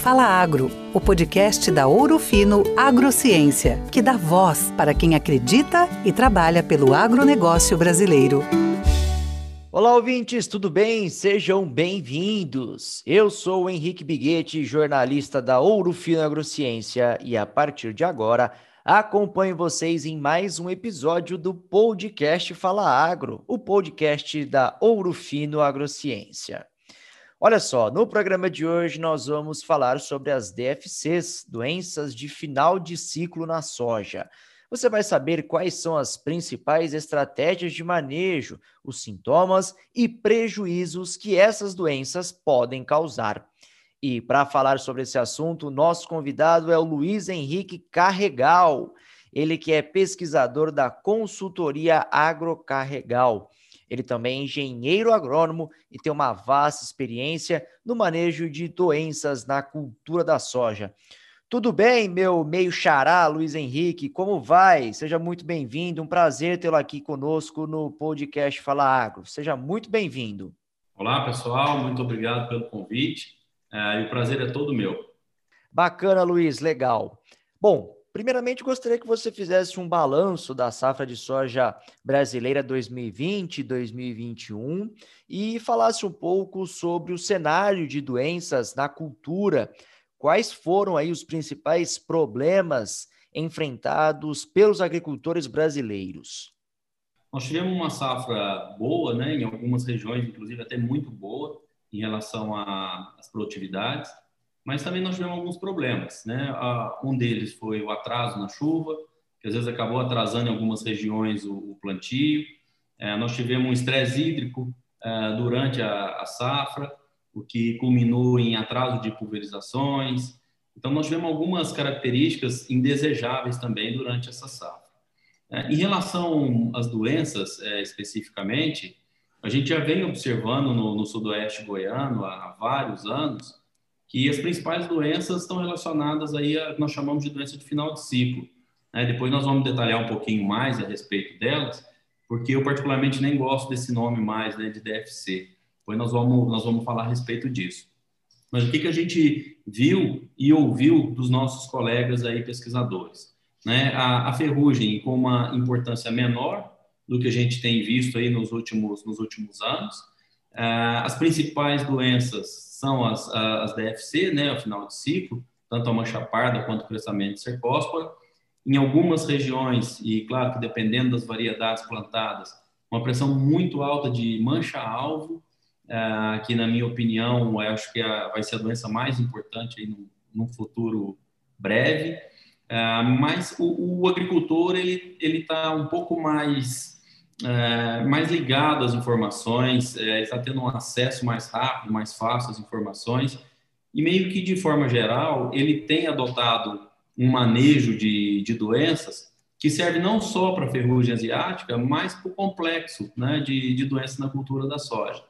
Fala Agro, o podcast da Ouro Fino Agrociência, que dá voz para quem acredita e trabalha pelo agronegócio brasileiro. Olá, ouvintes, tudo bem? Sejam bem-vindos. Eu sou o Henrique Biguete, jornalista da Ouro Fino Agrociência, e a partir de agora acompanho vocês em mais um episódio do podcast Fala Agro, o podcast da Ouro Fino Agrociência. Olha só, no programa de hoje nós vamos falar sobre as DFCs, doenças de final de ciclo na soja. Você vai saber quais são as principais estratégias de manejo, os sintomas e prejuízos que essas doenças podem causar. E para falar sobre esse assunto, nosso convidado é o Luiz Henrique Carregal, ele que é pesquisador da consultoria Agrocarregal. Ele também é engenheiro agrônomo e tem uma vasta experiência no manejo de doenças na cultura da soja. Tudo bem, meu meio xará, Luiz Henrique? Como vai? Seja muito bem-vindo. Um prazer tê-lo aqui conosco no podcast Fala Agro. Seja muito bem-vindo. Olá, pessoal. Muito obrigado pelo convite. É, e o prazer é todo meu. Bacana, Luiz. Legal. Bom, Primeiramente, gostaria que você fizesse um balanço da safra de soja brasileira 2020-2021 e falasse um pouco sobre o cenário de doenças na cultura. Quais foram aí os principais problemas enfrentados pelos agricultores brasileiros? Nós tivemos uma safra boa, né, em algumas regiões, inclusive até muito boa, em relação às produtividades mas também nós tivemos alguns problemas, né? Um deles foi o atraso na chuva, que às vezes acabou atrasando em algumas regiões o, plantio. É, nós tivemos um estresse hídrico é, durante a, safra, o que culminou em atraso de pulverizações. Então, nós tivemos algumas características indesejáveis também durante essa safra. É, em relação às doenças, especificamente, a gente já vem observando no, no sudoeste goiano há vários anos que as principais doenças estão relacionadas aí a nós chamamos de doença de final de ciclo. Né? Depois nós vamos detalhar um pouquinho mais a respeito delas, porque eu particularmente nem gosto desse nome mais, né, de DFC. Depois nós vamos nós vamos falar a respeito disso. Mas o que que a gente viu e ouviu dos nossos colegas aí pesquisadores, né? A, a ferrugem com uma importância menor do que a gente tem visto aí nos últimos nos últimos anos. Ah, as principais doenças são as, as DFC, né, ao final de ciclo, tanto a mancha parda quanto o crescimento de cercóspora. Em algumas regiões, e claro que dependendo das variedades plantadas, uma pressão muito alta de mancha-alvo, uh, que na minha opinião, acho que a, vai ser a doença mais importante aí no, no futuro breve. Uh, mas o, o, agricultor ele ele está um pouco mais é, mais ligado às informações, é, está tendo um acesso mais rápido, mais fácil às informações, e meio que de forma geral, ele tem adotado um manejo de, de doenças que serve não só para a ferrugem asiática, mas para o complexo né, de, de doenças na cultura da soja.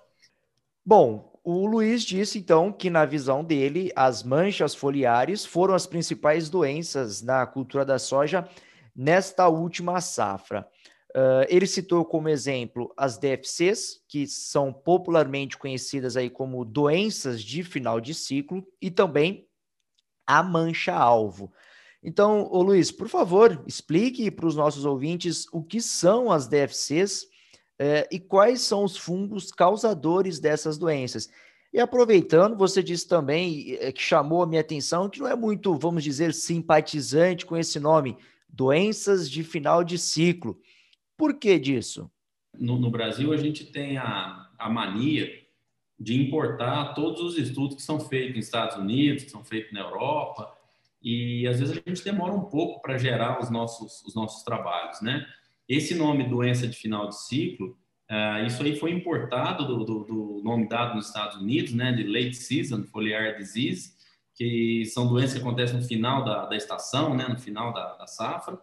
Bom, o Luiz disse então que, na visão dele, as manchas foliares foram as principais doenças na cultura da soja nesta última safra. Uh, ele citou como exemplo as DFCs, que são popularmente conhecidas aí como doenças de final de ciclo, e também a mancha-alvo. Então, ô Luiz, por favor, explique para os nossos ouvintes o que são as DFCs uh, e quais são os fungos causadores dessas doenças. E aproveitando, você disse também eh, que chamou a minha atenção que não é muito, vamos dizer, simpatizante com esse nome, doenças de final de ciclo. Por que disso? No, no Brasil, a gente tem a, a mania de importar todos os estudos que são feitos nos Estados Unidos, que são feitos na Europa, e às vezes a gente demora um pouco para gerar os nossos, os nossos trabalhos, né? Esse nome doença de final de ciclo, uh, isso aí foi importado do, do, do, nome dado nos Estados Unidos, né, de late season foliar disease, que são doenças que acontecem no final da, da estação, né, no final da, da safra,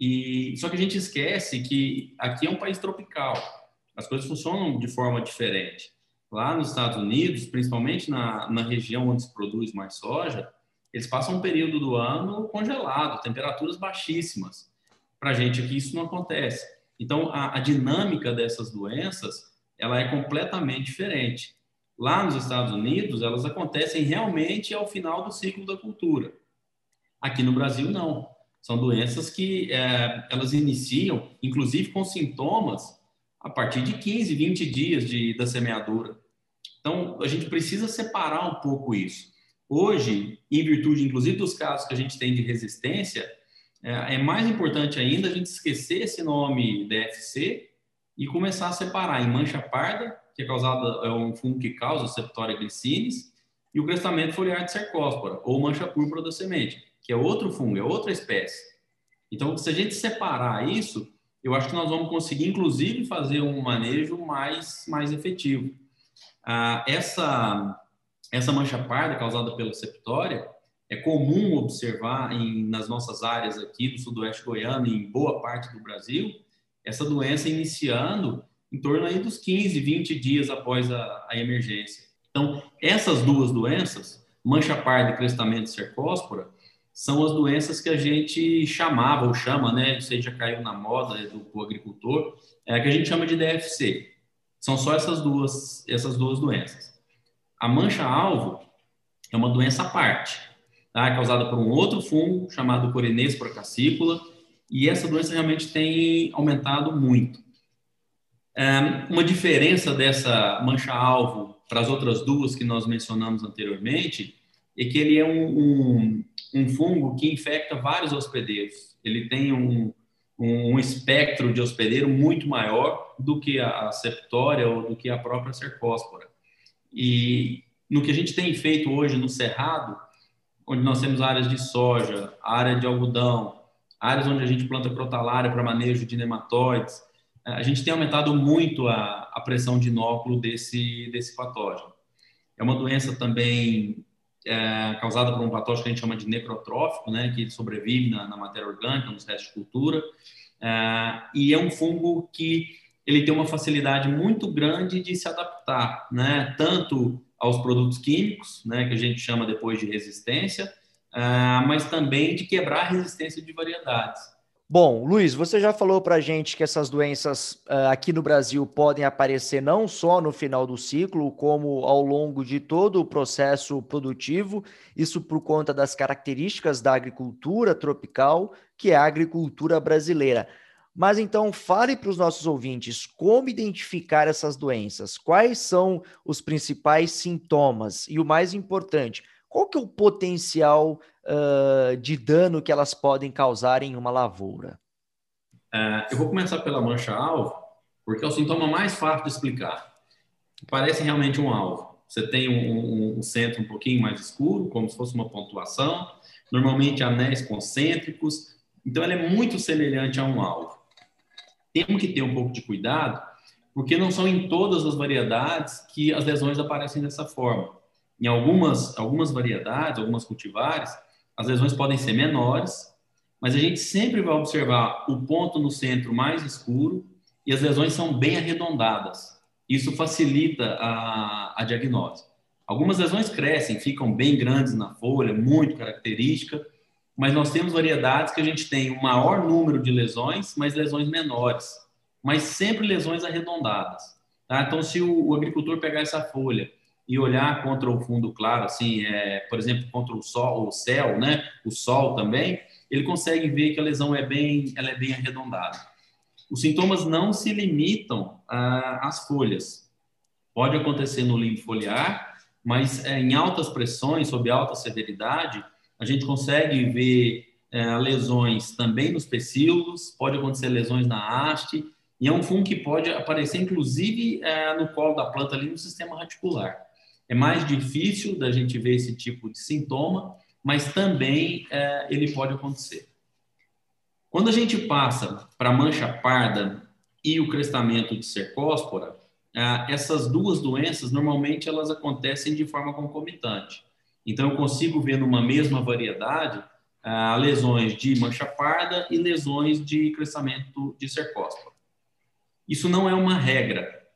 e só que a gente esquece que aqui é um país tropical. As coisas funcionam de forma diferente. Lá nos Estados Unidos, principalmente na, na região onde se produz mais soja, eles passam um período do ano congelado, temperaturas baixíssimas. Para a gente aqui isso não acontece. Então a, a dinâmica dessas doenças ela é completamente diferente. lá nos Estados Unidos, elas acontecem realmente ao final do ciclo da cultura. Aqui no Brasil, não. São doenças que é, elas iniciam, inclusive com sintomas, a partir de 15, 20 dias de, da semeadura. Então, a gente precisa separar um pouco isso. Hoje, em virtude, inclusive, dos casos que a gente tem de resistência, é, é mais importante ainda a gente esquecer esse nome DFC e começar a separar em mancha parda, que é causada é um fungo que causa Septoria glycinis, e o crestamento foliar de cercóspora, ou mancha púrpura da semente, que é outro fungo, é outra espécie. Então, se a gente separar isso, eu acho que nós vamos conseguir, inclusive, fazer um manejo mais, mais efetivo. Ah, essa essa mancha parda causada pela septória é comum observar em, nas nossas áreas aqui do sudoeste goiano e em boa parte do Brasil, essa doença iniciando em torno aí dos 15, 20 dias após a, a emergência. Então, essas duas doenças, mancha parda e crestamento cercóspora, são as doenças que a gente chamava ou chama, né, isso aí já caiu na moda do, do agricultor, é que a gente chama de DFC. São só essas duas, essas duas doenças. A mancha-alvo é uma doença à parte, tá? é causada por um outro fungo chamado Corinespora cassícula, e essa doença realmente tem aumentado muito. É, uma diferença dessa mancha-alvo para as outras duas que nós mencionamos anteriormente é que ele é um, um, um fungo que infecta vários hospedeiros. Ele tem um, um espectro de hospedeiro muito maior do que a septória ou do que a própria cercóspora. E no que a gente tem feito hoje no Cerrado, onde nós temos áreas de soja, área de algodão, áreas onde a gente planta crotalária para manejo de nematóides, eh, a gente tem aumentado muito a, a pressão de inóculo desse, desse patógeno. É uma doença também é, causada por um patógeno que a gente chama de necrotrófico, né, que sobrevive na, na matéria orgânica, nos restos de cultura, é, e é um fungo que ele tem uma facilidade muito grande de se adaptar, né? Tanto aos produtos químicos, né, que a gente chama depois de resistência, uh, mas também de quebrar a resistência de variedades. Bom, Luiz, você já falou para a gente que essas doenças uh, aqui no Brasil podem aparecer não só no final do ciclo, como ao longo de todo o processo produtivo, isso por conta das características da agricultura tropical, que é a agricultura brasileira. Mas então fale para os nossos ouvintes como identificar essas doenças, quais são os principais sintomas e o mais importante, qual que é o potencial uh, de dano que elas podem causar em uma lavoura? Uh, eu vou começar pela mancha-alvo, porque é o sintoma mais fácil de explicar. Parece realmente um alvo. Você tem um, um, centro um pouquinho mais escuro, como se fosse uma pontuação, normalmente anéis concêntricos, então ela é muito semelhante a um alvo temos que ter um pouco de cuidado, porque não são em todas as variedades que as lesões aparecem dessa forma. Em algumas, algumas variedades, algumas cultivares, as lesões podem ser menores, mas a gente sempre vai observar o ponto no centro mais escuro e as lesões são bem arredondadas. Isso facilita a, a diagnose. Algumas lesões crescem, ficam bem grandes na folha, muito característica, mas nós temos variedades que a gente tem um maior número de lesões, mas lesões menores, mas sempre lesões arredondadas. Tá? Então, se o, o, agricultor pegar essa folha e olhar contra o fundo claro, assim, é, por exemplo, contra o sol, o céu, né, o sol também, ele consegue ver que a lesão é bem, ela é bem arredondada. Os sintomas não se limitam às folhas. Pode acontecer no limbo foliar, mas é, em altas pressões, sob alta severidade, a gente consegue ver é, lesões também nos pecíolos, pode acontecer lesões na haste, e é um fungo que pode aparecer, inclusive, é, no colo da planta, ali no sistema radicular. É mais difícil da gente ver esse tipo de sintoma, mas também é, ele pode acontecer. Quando a gente passa para a mancha parda e o crestamento de cercóspora, é, essas duas doenças, normalmente, elas acontecem de forma concomitante. Então, eu consigo ver numa mesma variedade ah, lesões de mancha parda e lesões de crescimento de cercóspora. Isso não é uma regra,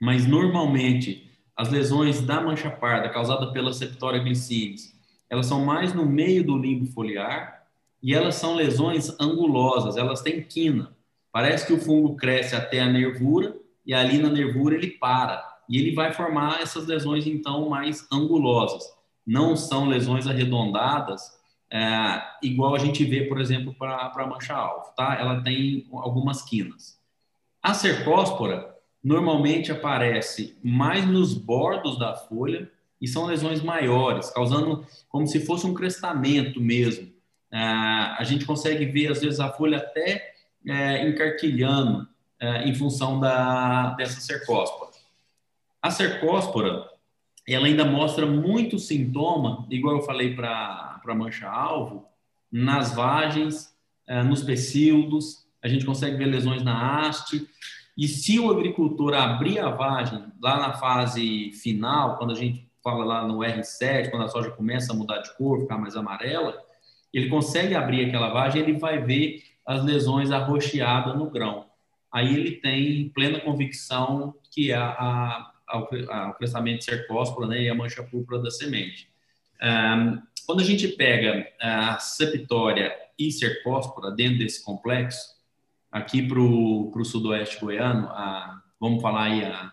mas normalmente as lesões da mancha parda causada pela Septoria glycinis, elas são mais no meio do limbo foliar e elas são lesões angulosas, elas têm quina. Parece que o fungo cresce até a nervura e ali na nervura ele para e ele vai formar essas lesões então mais angulosas. Não são lesões arredondadas, é, igual a gente vê, por exemplo, para a mancha-alvo, tá? Ela tem algumas quinas. A cercóspora normalmente aparece mais nos bordos da folha e são lesões maiores, causando como se fosse um crestamento mesmo. É, a gente consegue ver, às vezes, a folha até é, encarquilhando é, em função da, dessa cercóspora. A cercóspora, ela ainda mostra muito sintoma, igual eu falei para a mancha-alvo, nas vagens, é, nos pecíodos, a gente consegue ver lesões na haste, e se o agricultor abrir a vagem lá na fase final, quando a gente fala lá no R7, quando a soja começa a mudar de cor, ficar mais amarela, ele consegue abrir aquela vagem, ele vai ver as lesões arroxeadas no grão. Aí ele tem plena convicção que a, a, a, o crescimento cercóspora né, e a mancha púrpura da semente. Um, quando a gente pega a septória e cercóspora dentro desse complexo, aqui para o sudoeste goiano, vamos falar aí há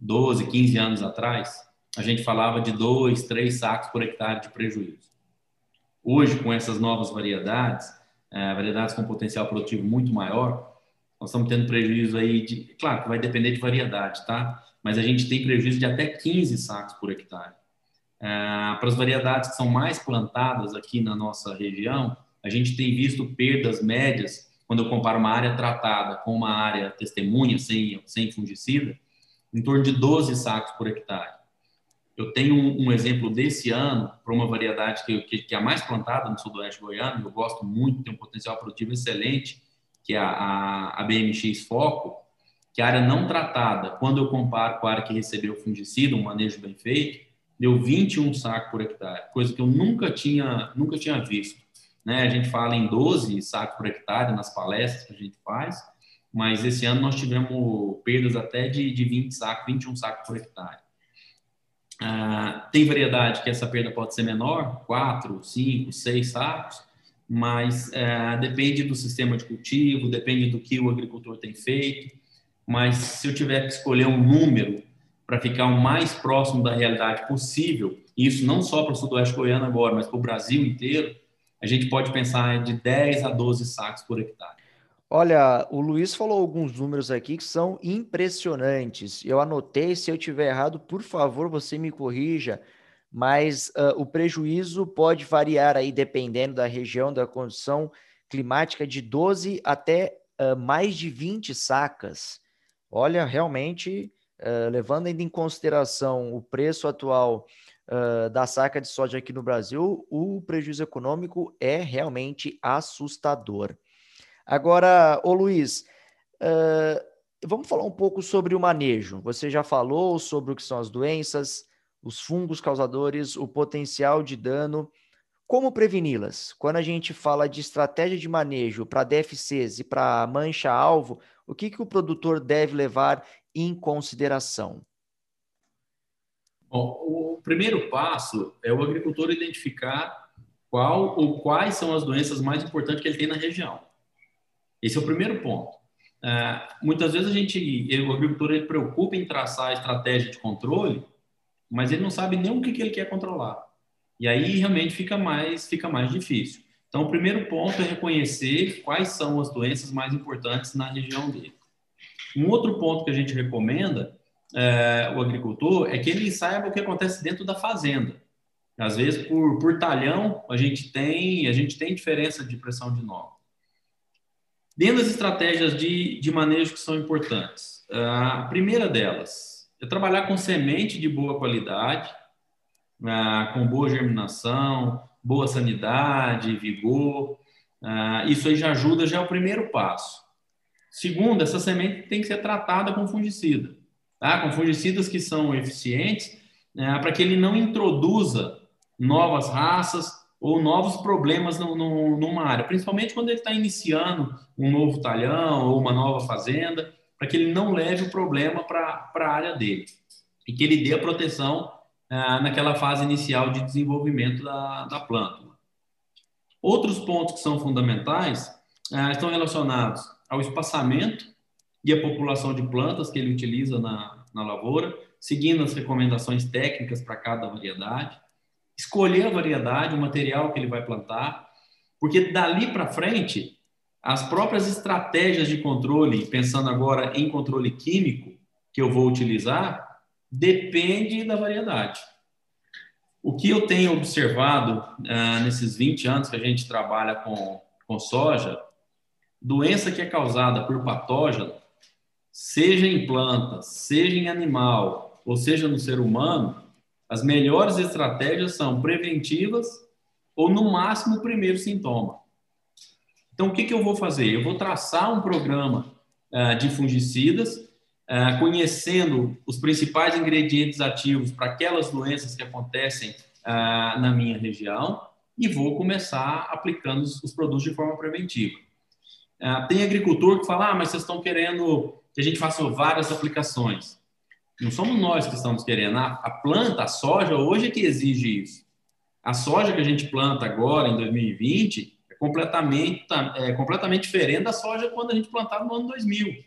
12, 15 anos atrás, a gente falava de 2, 3 sacos por hectare de prejuízo. Hoje, com essas novas variedades, é, variedades com potencial produtivo muito maior, nós estamos tendo prejuízo aí de, claro que vai depender de variedade, tá? Mas a gente tem prejuízo de até 15 sacos por hectare. É, para as variedades que são mais plantadas aqui na nossa região, a gente tem visto perdas médias, quando eu comparo uma área tratada com uma área testemunha, sem, sem fungicida, em torno de 12 sacos por hectare. Eu tenho um, um exemplo desse ano para uma variedade que, que, que, é a mais plantada no sudoeste goiano, eu gosto muito, tem um potencial produtivo excelente, que é a, a, a BMX Foco, que a área não tratada, quando eu comparo com a área que recebeu fungicida, um manejo bem feito, deu 21 sacos por hectare, coisa que eu nunca tinha, nunca tinha visto. Né? A gente fala em 12 sacos por hectare nas palestras que a gente faz, mas esse ano nós tivemos perdas até de, de 20 sacos, 21 sacos por hectare. Ah, tem variedade que essa perda pode ser menor, 4, 5, 6 sacos, mas é, depende do sistema de cultivo, depende do que o agricultor tem feito. Mas se eu tiver que escolher um número para ficar o mais próximo da realidade possível, isso não só para o sudoeste goiano agora, mas para o Brasil inteiro, a gente pode pensar de 10 a 12 sacos por hectare. Olha, o Luiz falou alguns números aqui que são impressionantes. Eu anotei, se eu tiver errado, por favor, você me corrija, mas uh, o prejuízo pode variar aí dependendo da região, da condição climática, de 12 até uh, mais de 20 sacas. Olha, realmente, uh, levando ainda em consideração o preço atual da saca de soja aqui no Brasil, o prejuízo econômico é realmente assustador. Agora, ô Luiz, uh, vamos falar um pouco sobre o manejo. Você já falou sobre o que são as doenças, os fungos causadores, o potencial de dano. Como preveni-las? Quando a gente fala de estratégia de manejo para DFCs e para mancha-alvo, o que, que o produtor deve levar em consideração? Bom, primeiro passo é o agricultor identificar qual ou quais são as doenças mais importantes que ele tem na região. Esse é o primeiro ponto. É, muitas vezes a gente, o agricultor, ele preocupa em traçar a estratégia de controle, mas ele não sabe nem o que, que ele quer controlar. E aí realmente fica mais, fica mais difícil. Então, o primeiro ponto é reconhecer quais são as doenças mais importantes na região dele. Um outro ponto que a gente recomenda é, o agricultor é que ele saiba o que acontece dentro da fazenda. Às vezes, por, por talhão, a gente tem a gente tem diferença de pressão de nó. Dentro das estratégias de, de manejo que são importantes, a primeira delas é trabalhar com semente de boa qualidade, com boa germinação, boa sanidade, vigor. Isso aí já ajuda, já é o primeiro passo. Segundo, essa semente tem que ser tratada com fungicida, tá? com fungicidas que são eficientes, né, para que ele não introduza novas raças ou novos problemas no, no, numa área, principalmente quando ele está iniciando um novo talhão ou uma nova fazenda, para que ele não leve o problema para a área dele e que ele dê a proteção ah, naquela fase inicial de desenvolvimento da, da planta. Outros pontos que são fundamentais ah, estão relacionados ao espaçamento e a população de plantas que ele utiliza na, na lavoura. seguindo as recomendações técnicas para cada variedade, escolher a variedade, o material que ele vai plantar, porque dali para frente, as próprias estratégias de controle, pensando agora em controle químico que eu vou utilizar, depende da variedade. O que eu tenho observado ah, nesses 20 anos que a gente trabalha com, com soja, doença que é causada por patógeno, seja em planta, seja em animal, ou seja no ser humano, as melhores estratégias são preventivas ou, no máximo, o primeiro sintoma. Então, o que, que eu vou fazer? Eu vou traçar um programa uh, de fungicidas, uh, conhecendo os principais ingredientes ativos para aquelas doenças que acontecem uh, na minha região e vou começar aplicando os, os produtos de forma preventiva. tem agricultor que fala, ah, mas vocês estão querendo que a gente faça várias aplicações. Não somos nós que estamos querendo. A planta, a soja, hoje é que exige isso. A soja que a gente planta agora, em 2020, é completamente, é completamente diferente da soja quando a gente plantava no ano 2000.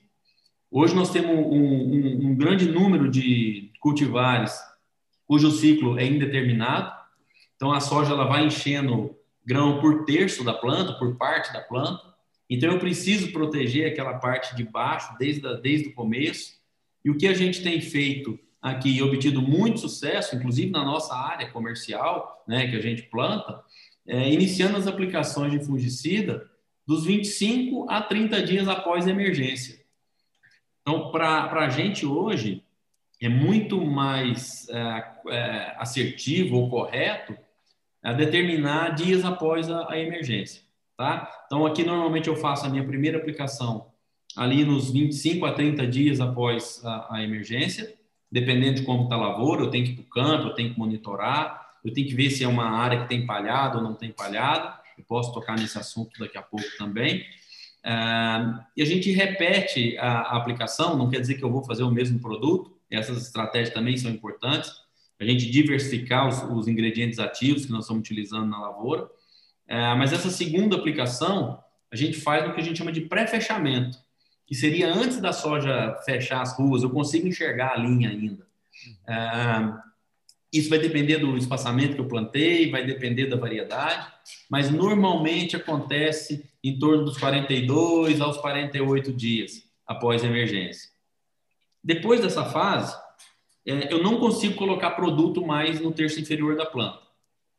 Hoje nós temos um, um, um grande número de cultivares cujo ciclo é indeterminado. Então a soja ela vai enchendo grão por terço da planta, por parte da planta. Então eu preciso proteger aquela parte de baixo desde, a, desde o começo. E o que a gente tem feito aqui e obtido muito sucesso, inclusive na nossa área comercial, né, que a gente planta, é, iniciando as aplicações de fungicida dos 25 a 30 dias após a emergência. Então, para a gente hoje, é muito mais é, é, assertivo ou correto é, determinar dias após a, a emergência. Tá? Então, aqui normalmente eu faço a minha primeira aplicação ali nos 25 a 30 dias após a, a emergência, dependendo de como está a lavoura, eu tenho que ir para o campo, eu tenho que monitorar, eu tenho que ver se é uma área que tem palhado ou não tem palhado, eu posso tocar nesse assunto daqui a pouco também. Uh, e a gente repete a, a, aplicação, não quer dizer que eu vou fazer o mesmo produto, essas estratégias também são importantes, a gente diversificar os, os ingredientes ativos que nós estamos utilizando na lavoura, é, mas essa segunda aplicação, a gente faz o que a gente chama de pré-fechamento, que seria antes da soja fechar as ruas, eu consigo enxergar a linha ainda. É, isso vai depender do espaçamento que eu plantei, vai depender da variedade, mas normalmente acontece em torno dos 42 aos 48 dias após a emergência. Depois dessa fase, é, eu não consigo colocar produto mais no terço inferior da planta.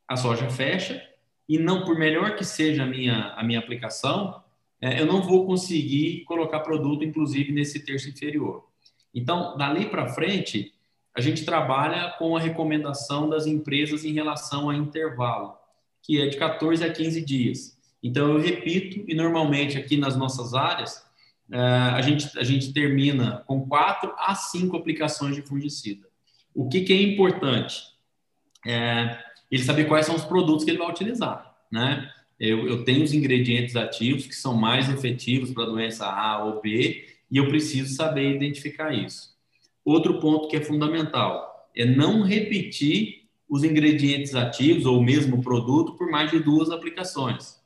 A soja fecha e não, por melhor que seja a minha, a minha aplicação, é, eu não vou conseguir colocar produto, inclusive, nesse terço inferior. Então, dali para frente, a gente trabalha com a recomendação das empresas em relação a intervalo, que é de 14 a 15 dias. Então, eu repito, e normalmente aqui nas nossas áreas, é, a gente, a gente termina com quatro a cinco aplicações de fungicida. O que, que é importante? É, ele saber quais são os produtos que ele vai utilizar, né? Eu, eu tenho os ingredientes ativos que são mais efetivos para a doença A ou B e eu preciso saber identificar isso. Outro ponto que é fundamental é não repetir os ingredientes ativos ou o mesmo produto por mais de duas aplicações.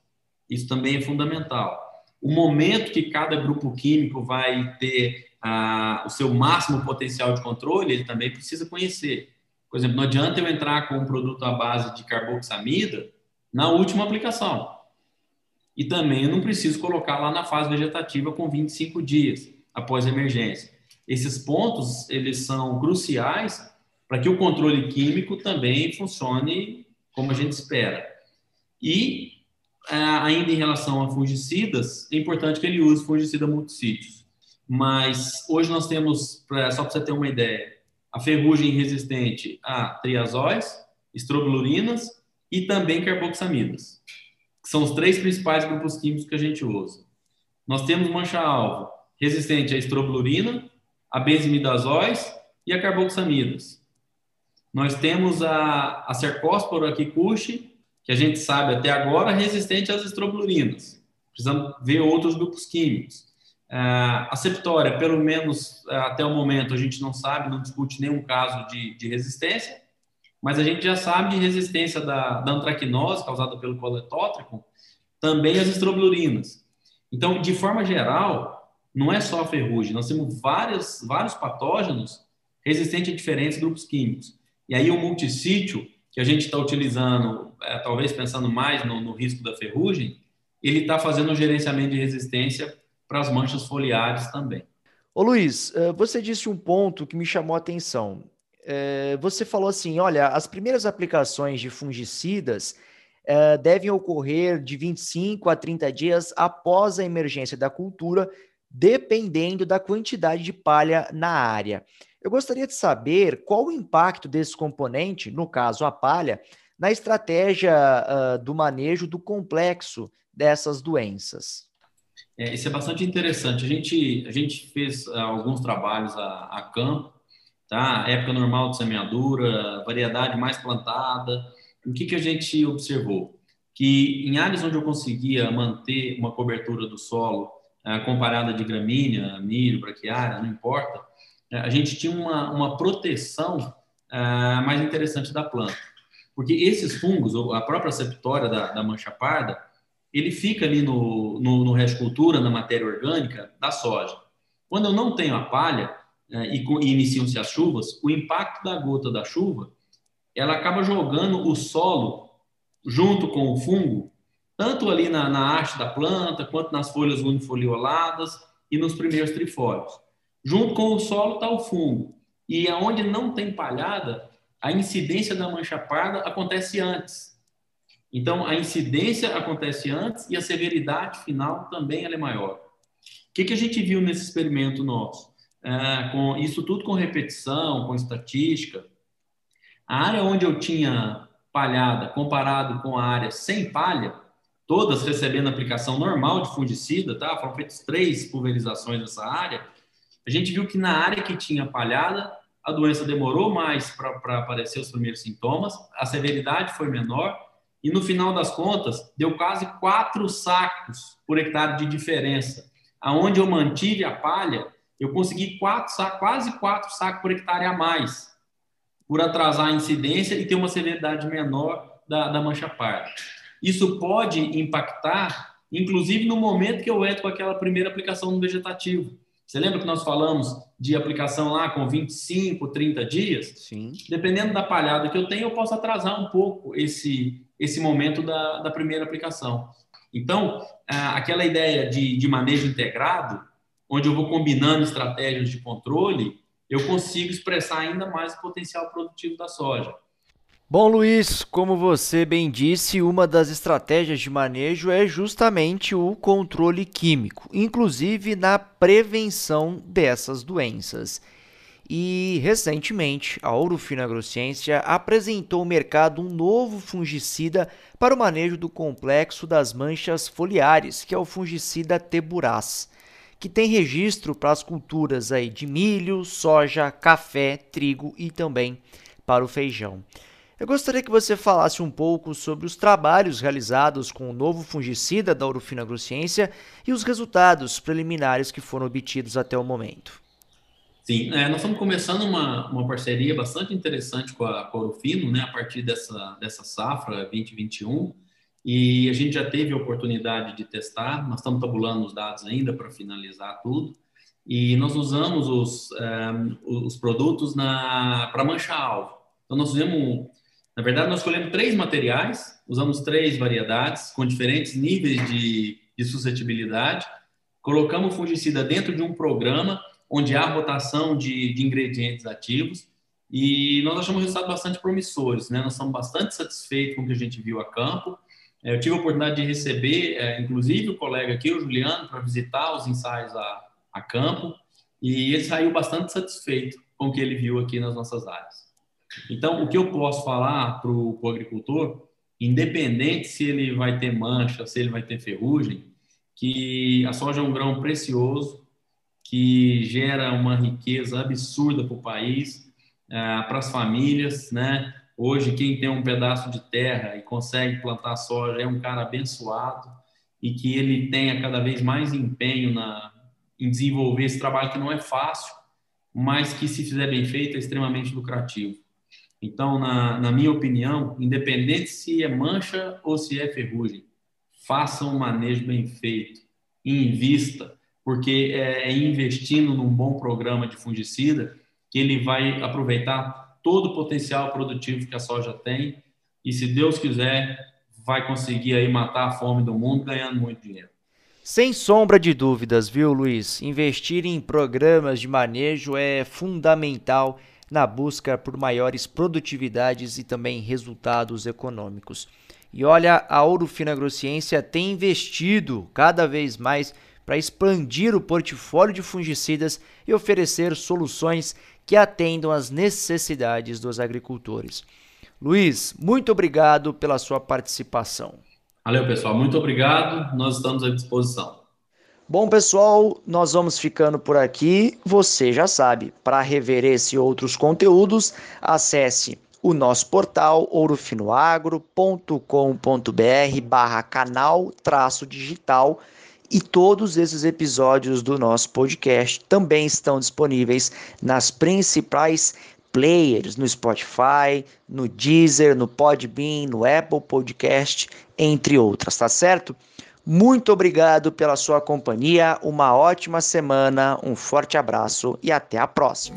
Isso também é fundamental. O momento que cada grupo químico vai ter ah, o seu máximo potencial de controle, ele também precisa conhecer. Por exemplo, não adianta eu entrar com um produto à base de carboxamida na última aplicação. E também eu não preciso colocar lá na fase vegetativa com 25 dias após a emergência. Esses pontos, eles são cruciais para que o controle químico também funcione como a gente espera. E é, ainda em relação a fungicidas, é importante que ele use fungicida multissítios. Mas hoje nós temos, só para você ter uma ideia, a ferrugem resistente a triazóis, estrobilurinas e também carboxamidas, que são os três principais grupos químicos que a gente usa. Nós temos mancha-alvo resistente à estrobilurina, a benzimidazóis e a carboxamidas. Nós temos a, a cercósporo aqui que a gente sabe até agora resistente às estrobilurinas. Precisamos ver outros grupos químicos. Uh, a septória, pelo menos uh, até o momento, a gente não sabe, não discute nenhum caso de, de resistência, mas a gente já sabe de resistência da, da antracnose causada pelo coletótrico, também as estrobilurinas. Então, de forma geral, não é só a ferrugem, nós temos vários, vários patógenos resistente a diferentes grupos químicos. E aí o multissítio, que a gente está utilizando, é, talvez pensando mais no, no risco da ferrugem, ele está fazendo um gerenciamento de resistência para as manchas foliares também. Ô Luiz, eh, você disse um ponto que me chamou a atenção. Eh, você falou assim: olha, as primeiras aplicações de fungicidas eh, devem ocorrer de 25 a 30 dias após a emergência da cultura, dependendo da quantidade de palha na área. Eu gostaria de saber qual o impacto desse componente, no caso a palha, na estratégia uh, do manejo do complexo dessas doenças. É, isso é bastante interessante. A gente, a gente fez uh, alguns trabalhos a, a, campo, tá? época normal de semeadura, variedade mais plantada. O que, que a gente observou? Que em áreas onde eu conseguia manter uma cobertura do solo uh, comparada de gramínea, milho, braquiária, não importa, uh, a gente tinha uma, uma proteção mais interessante da planta. Porque esses fungos, a própria septória da, da mancha parda, ele fica ali no, no, no rescultura, na matéria orgânica da soja. Quando eu não tenho a palha é, e, e iniciam-se as chuvas, o impacto da gota da chuva, ela acaba jogando o solo junto com o fungo, tanto ali na, na haste da planta, quanto nas folhas unifolioladas e nos primeiros trifólios. Junto com o solo está o fungo. E aonde não tem palhada, a incidência da mancha parda acontece antes. Então, a incidência acontece antes e a severidade final também é maior. O que, que a gente viu nesse experimento nosso? É, com isso tudo com repetição, com estatística. A área onde eu tinha palhada, comparado com a área sem palha, todas recebendo aplicação normal de fungicida, tá? Foram feitas três pulverizações nessa área. A gente viu que na área que tinha palhada, a doença demorou mais para aparecer os primeiros sintomas, a severidade foi menor e no final das contas deu quase quatro sacos por hectare de diferença. Aonde eu mantive a palha, eu consegui quatro sacos, quase quatro sacos por hectare a mais, por atrasar a incidência e ter uma severidade menor da, da mancha parda. Isso pode impactar, inclusive no momento que eu entro com aquela primeira aplicação no vegetativo. Você lembra que nós falamos de aplicação lá com 25, 30 dias? Sim. Dependendo da palhada que eu tenho, eu posso atrasar um pouco esse, esse momento da, da primeira aplicação. Então, aquela ideia de, de manejo integrado, onde eu vou combinando estratégias de controle, eu consigo expressar ainda mais o potencial produtivo da soja. Bom, Luiz, como você bem disse, uma das estratégias de manejo é justamente o controle químico, inclusive na prevenção dessas doenças. E recentemente, a Ourofino Agrociência apresentou ao mercado um novo fungicida para o manejo do complexo das manchas foliares, que é o fungicida Teburaz, que tem registro para as culturas aí de milho, soja, café, trigo e também para o feijão. Eu gostaria que você falasse um pouco sobre os trabalhos realizados com o novo fungicida da Ourofino Agrociência e os resultados preliminares que foram obtidos até o momento. Sim, é, nós estamos começando uma, uma parceria bastante interessante com a Corofino, né, a partir dessa, dessa safra 2021, e a gente já teve a oportunidade de testar, nós estamos tabulando os dados ainda para finalizar tudo, e nós usamos os, um, é, os produtos para mancha-alvo. Então, nós fizemos, na verdade, nós escolhemos três materiais, usamos três variedades com diferentes níveis de, de suscetibilidade, colocamos o fungicida dentro de um programa onde há rotação de, de ingredientes ativos, e nós achamos resultados bastante promissores, né? Nós estamos bastante satisfeitos com o que a gente viu a campo. É, eu tive a oportunidade de receber, é, inclusive, o colega aqui, o Juliano, para visitar os ensaios a, a campo, e ele saiu bastante satisfeito com o que ele viu aqui nas nossas áreas. Então, o que eu posso falar para o agricultor, independente se ele vai ter mancha, se ele vai ter ferrugem, que a soja é um grão precioso, que gera uma riqueza absurda para o país, uh, para as famílias, né? Hoje, quem tem um pedaço de terra e consegue plantar soja é um cara abençoado e que ele tenha cada vez mais empenho na, em desenvolver esse trabalho que não é fácil, mas que, se fizer bem feito, é extremamente lucrativo. Então, na, na minha opinião, independente se é mancha ou se é ferrugem, faça um manejo bem feito, invista, porque é, é investindo num bom programa de fungicida que ele vai aproveitar todo o potencial produtivo que a soja tem e, se Deus quiser, vai conseguir aí matar a fome do mundo ganhando muito dinheiro. Sem sombra de dúvidas, viu, Luiz? Investir em programas de manejo é fundamental na busca por maiores produtividades e também resultados econômicos. E olha, a Ouro Fino Agrociência tem investido cada vez mais para expandir o portfólio de fungicidas e oferecer soluções que atendam às necessidades dos agricultores. Luiz, muito obrigado pela sua participação. Valeu, pessoal. Muito obrigado. Nós estamos à disposição. Bom, pessoal, nós vamos ficando por aqui. Você já sabe, para rever esse e outros conteúdos, acesse o nosso portal ourofinoagro.com.br barra canal traço digital e todos esses episódios do nosso podcast também estão disponíveis nas principais players no Spotify, no Deezer, no Podbean, no Apple Podcast, entre outras, tá certo? Muito obrigado pela sua companhia, uma ótima semana, um forte abraço e até a próxima.